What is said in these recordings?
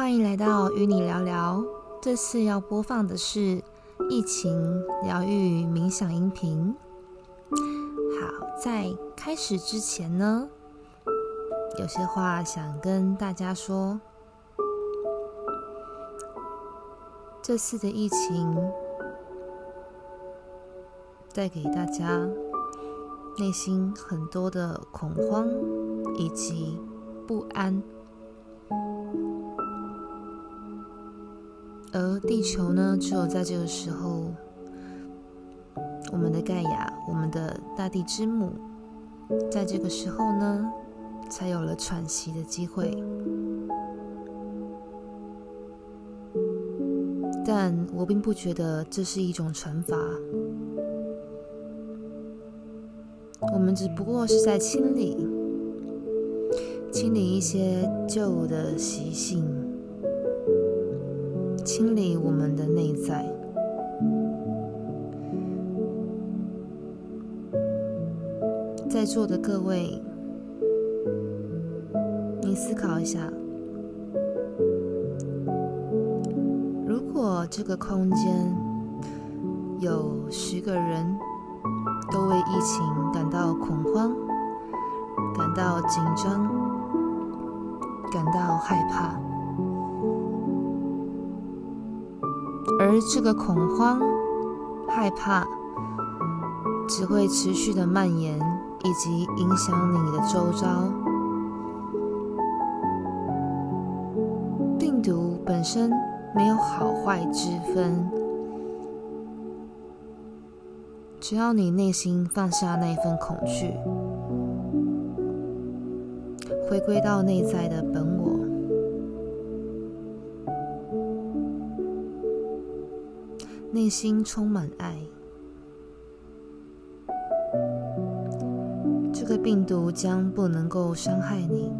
欢迎来到与你聊聊。这次要播放的是疫情疗愈冥想音频。好，在开始之前呢，有些话想跟大家说。这次的疫情带给大家内心很多的恐慌以及不安。而地球呢，只有在这个时候，我们的盖亚，我们的大地之母，在这个时候呢，才有了喘息的机会。但我并不觉得这是一种惩罚，我们只不过是在清理，清理一些旧的习性。清理我们的内在，在座的各位，你思考一下：如果这个空间有十个人都为疫情感到恐慌、感到紧张、感到害怕。而这个恐慌、害怕只会持续的蔓延，以及影响你的周遭。病毒本身没有好坏之分，只要你内心放下那一份恐惧，回归到内在的本内心充满爱，这个病毒将不能够伤害你。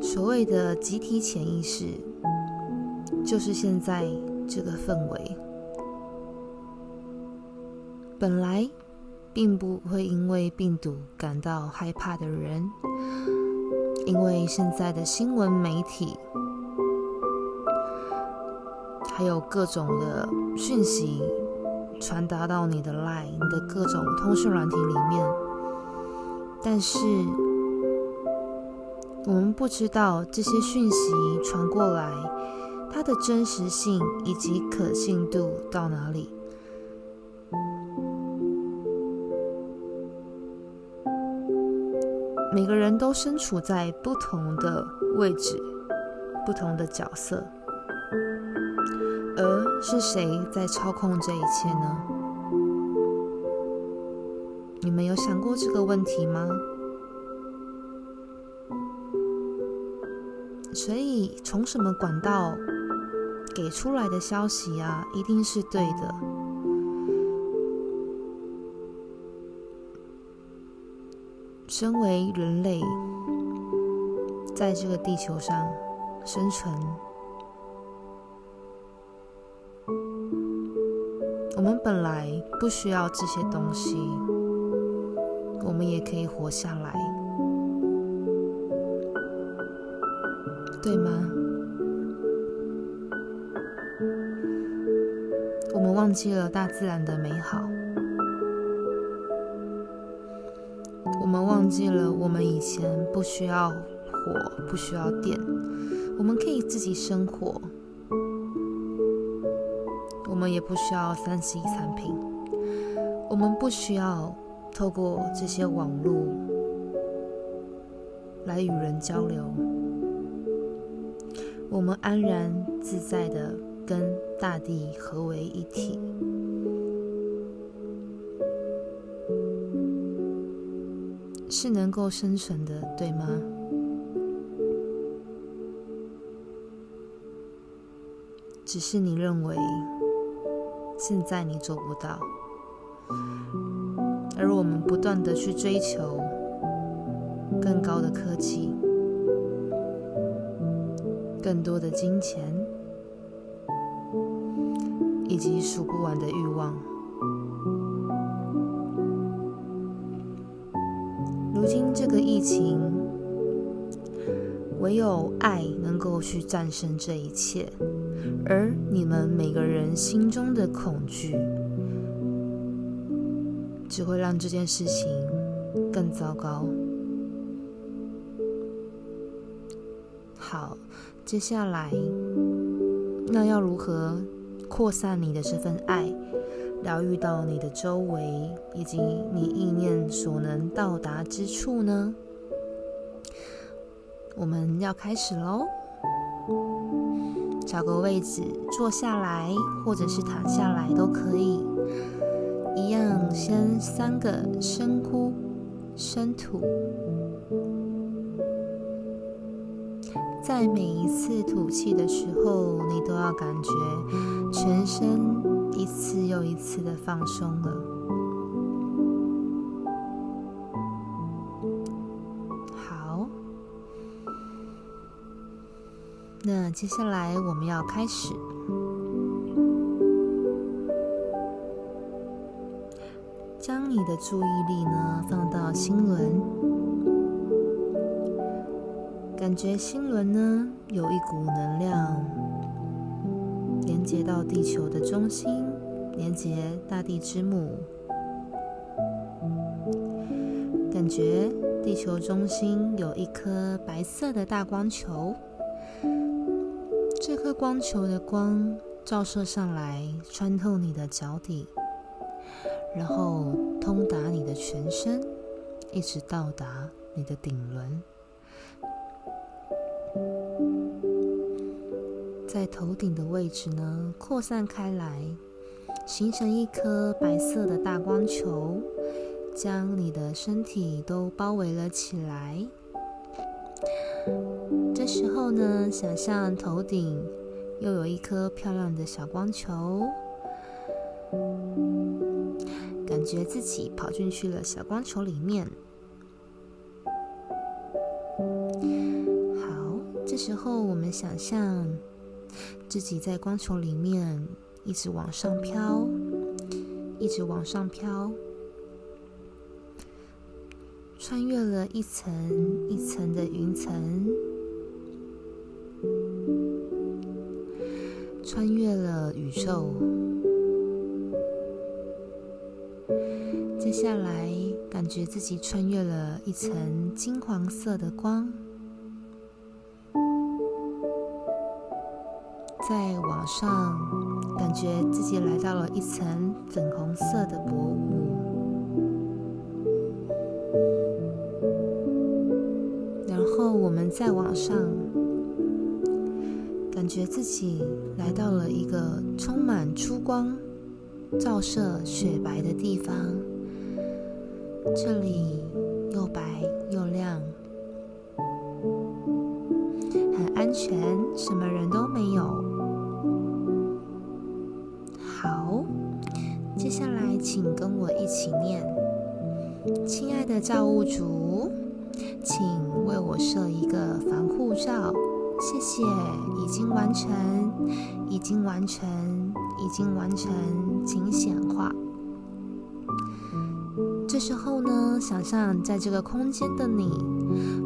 所谓的集体潜意识，就是现在这个氛围。本来并不会因为病毒感到害怕的人，因为现在的新闻媒体。还有各种的讯息传达到你的 Line、你的各种通讯软体里面，但是我们不知道这些讯息传过来，它的真实性以及可信度到哪里。每个人都身处在不同的位置、不同的角色。是谁在操控这一切呢？你们有想过这个问题吗？所以从什么管道给出来的消息啊，一定是对的。身为人类，在这个地球上生存。我们本来不需要这些东西，我们也可以活下来，对吗？我们忘记了大自然的美好，我们忘记了我们以前不需要火，不需要电，我们可以自己生活。我们也不需要三 C 产品，我们不需要透过这些网络来与人交流，我们安然自在的跟大地合为一体，是能够生存的，对吗？只是你认为。现在你做不到，而我们不断的去追求更高的科技、更多的金钱以及数不完的欲望。如今这个疫情唯有爱能够去战胜这一切，而你们每个人心中的恐惧，只会让这件事情更糟糕。好，接下来，那要如何扩散你的这份爱，疗愈到你的周围以及你意念所能到达之处呢？我们要开始喽！找个位置坐下来，或者是躺下来都可以。一样，先三个深呼，深吐。在每一次吐气的时候，你都要感觉全身一次又一次的放松了。那接下来我们要开始，将你的注意力呢放到心轮，感觉心轮呢有一股能量连接到地球的中心，连接大地之母，感觉地球中心有一颗白色的大光球。光球的光照射上来，穿透你的脚底，然后通达你的全身，一直到达你的顶轮，在头顶的位置呢扩散开来，形成一颗白色的大光球，将你的身体都包围了起来。这时候呢，想象头顶又有一颗漂亮的小光球，感觉自己跑进去了小光球里面。好，这时候我们想象自己在光球里面一直往上飘，一直往上飘。穿越了一层一层的云层，穿越了宇宙。接下来，感觉自己穿越了一层金黄色的光，再往上，感觉自己来到了一层粉红色的薄雾。然后我们再往上，感觉自己来到了一个充满珠光、照射雪白的地方。这里又白又亮，很安全，什么人都没有。好，接下来请跟我一起念：“亲爱的造物主。”请为我设一个防护罩，谢谢。已经完成，已经完成，已经完成，请显化。这时候呢，想象在这个空间的你，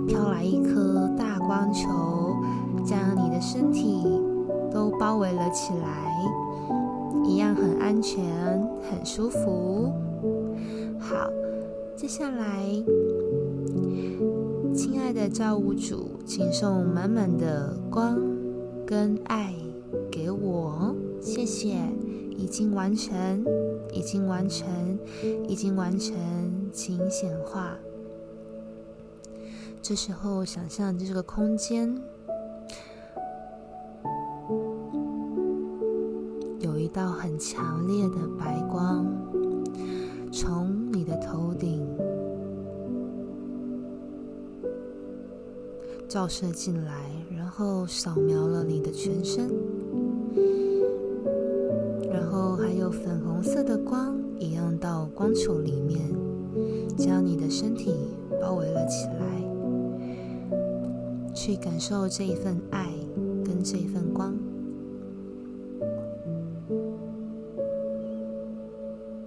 飘来一颗大光球，将你的身体都包围了起来，一样很安全，很舒服。好，接下来。亲爱的造物主，请送满满的光跟爱给我，谢谢。已经完成，已经完成，已经完成，请显化。这时候，想象这个空间有一道很强烈的白光，从你的头顶。照射进来，然后扫描了你的全身，然后还有粉红色的光一样到光球里面，将你的身体包围了起来，去感受这一份爱跟这一份光。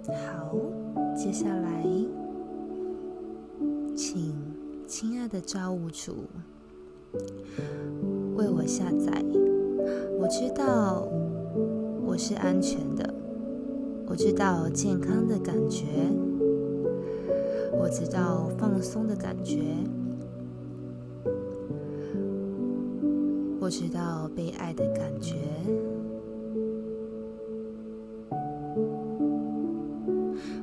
好，接下来，请亲爱的造物主。为我下载。我知道我是安全的，我知道健康的感觉，我知道放松的感觉，我知道被爱的感觉。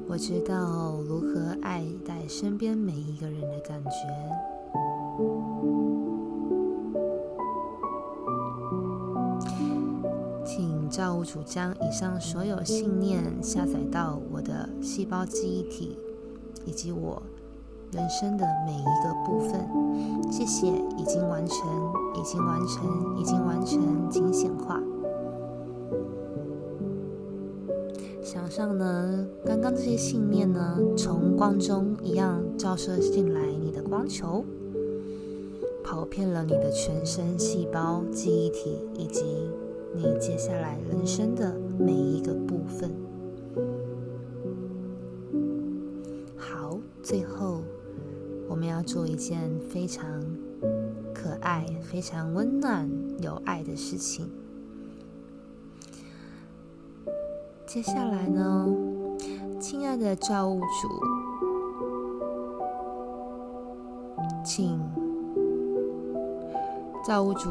我知道如何爱戴身边每一个人的感觉，主将以上所有信念下载到我的细胞记忆体以及我人生的每一个部分。谢谢，已经完成，已经完成，已经完成，请显化。想象呢，刚刚这些信念呢，从光中一样照射进来你的光球，跑遍了你的全身细胞、记忆体，以及你接下来人生的每一个部分。好，最后我们要做一件非常可爱、非常温暖、有爱的事情。接下来呢，亲爱的造物主，请造物主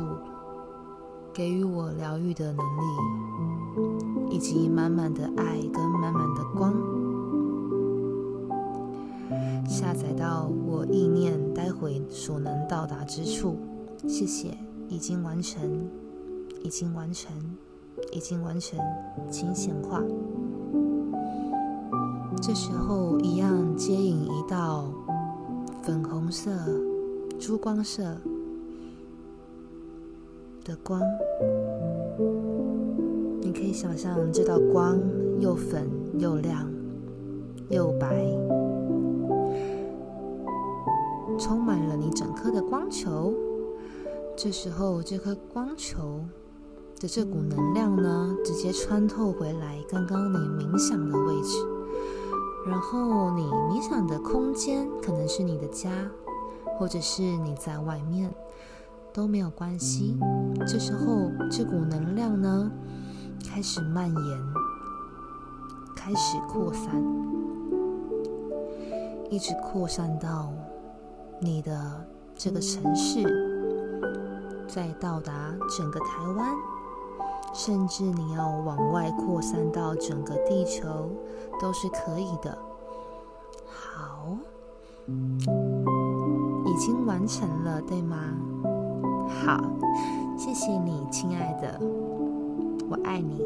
给予我疗愈的能力，以及满满的爱跟满满的光，下载到我意念待会所能到达之处。谢谢，已经完成，已经完成。已经完成，请显化。这时候，一样接引一道粉红色、珠光色的光。你可以想象，这道光又粉又亮又白，充满了你整颗的光球。这时候，这颗光球。的这股能量呢，直接穿透回来刚刚你冥想的位置，然后你冥想的空间可能是你的家，或者是你在外面都没有关系。这时候这股能量呢，开始蔓延，开始扩散，一直扩散到你的这个城市，再到达整个台湾。甚至你要往外扩散到整个地球都是可以的。好，已经完成了，对吗？好，谢谢你，亲爱的，我爱你。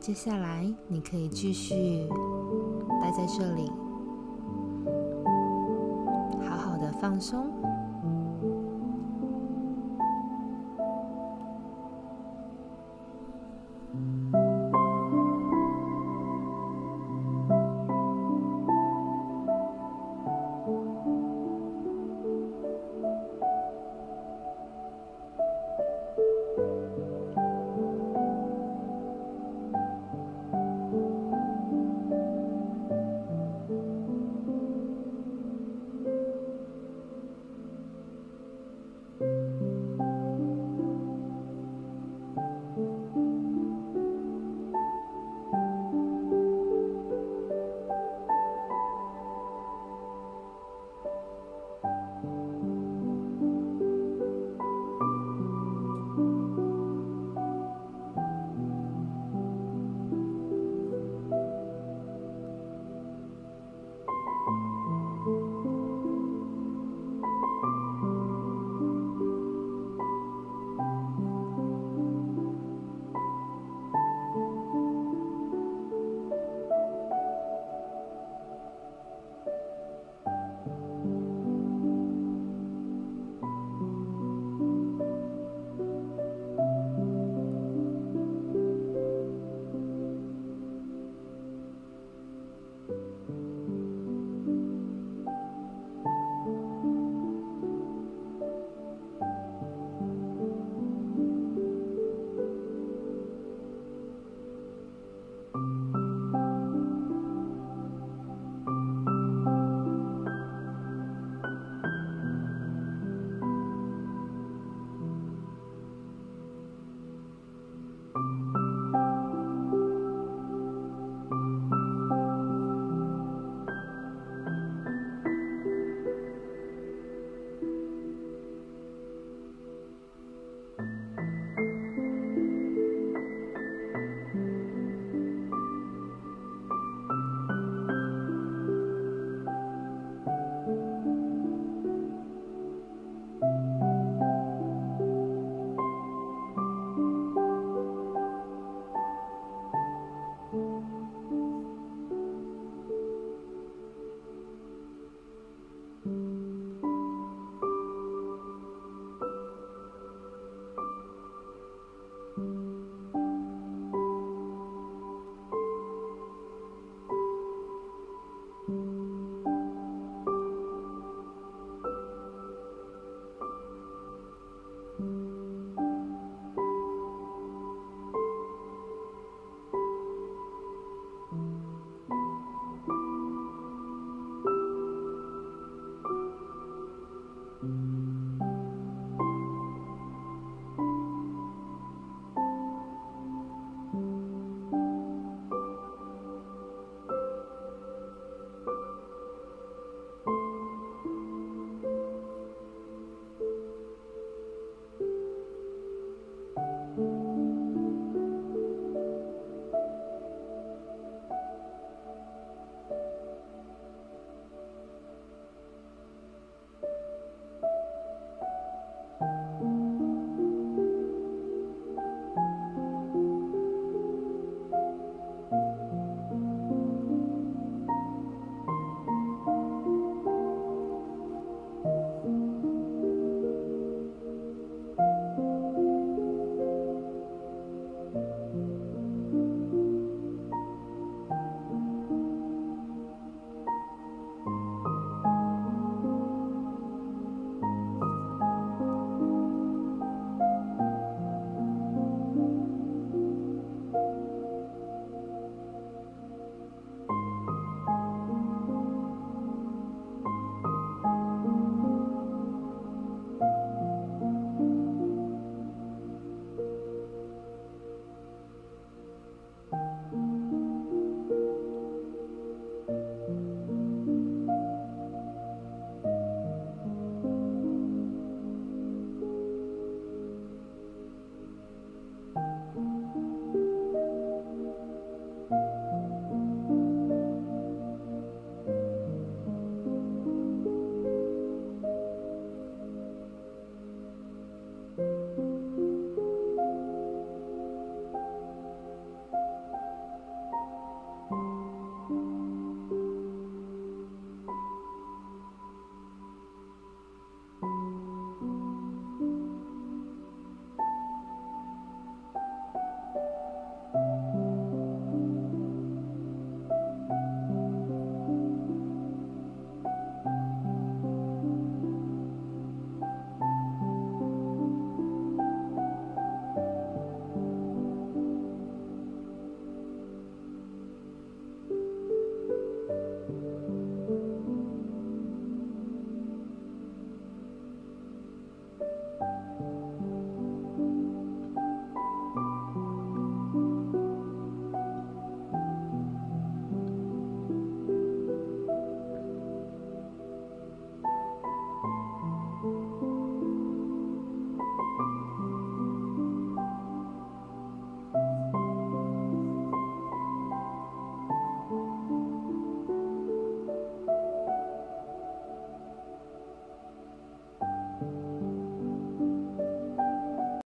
接下来你可以继续待在这里，好好的放松。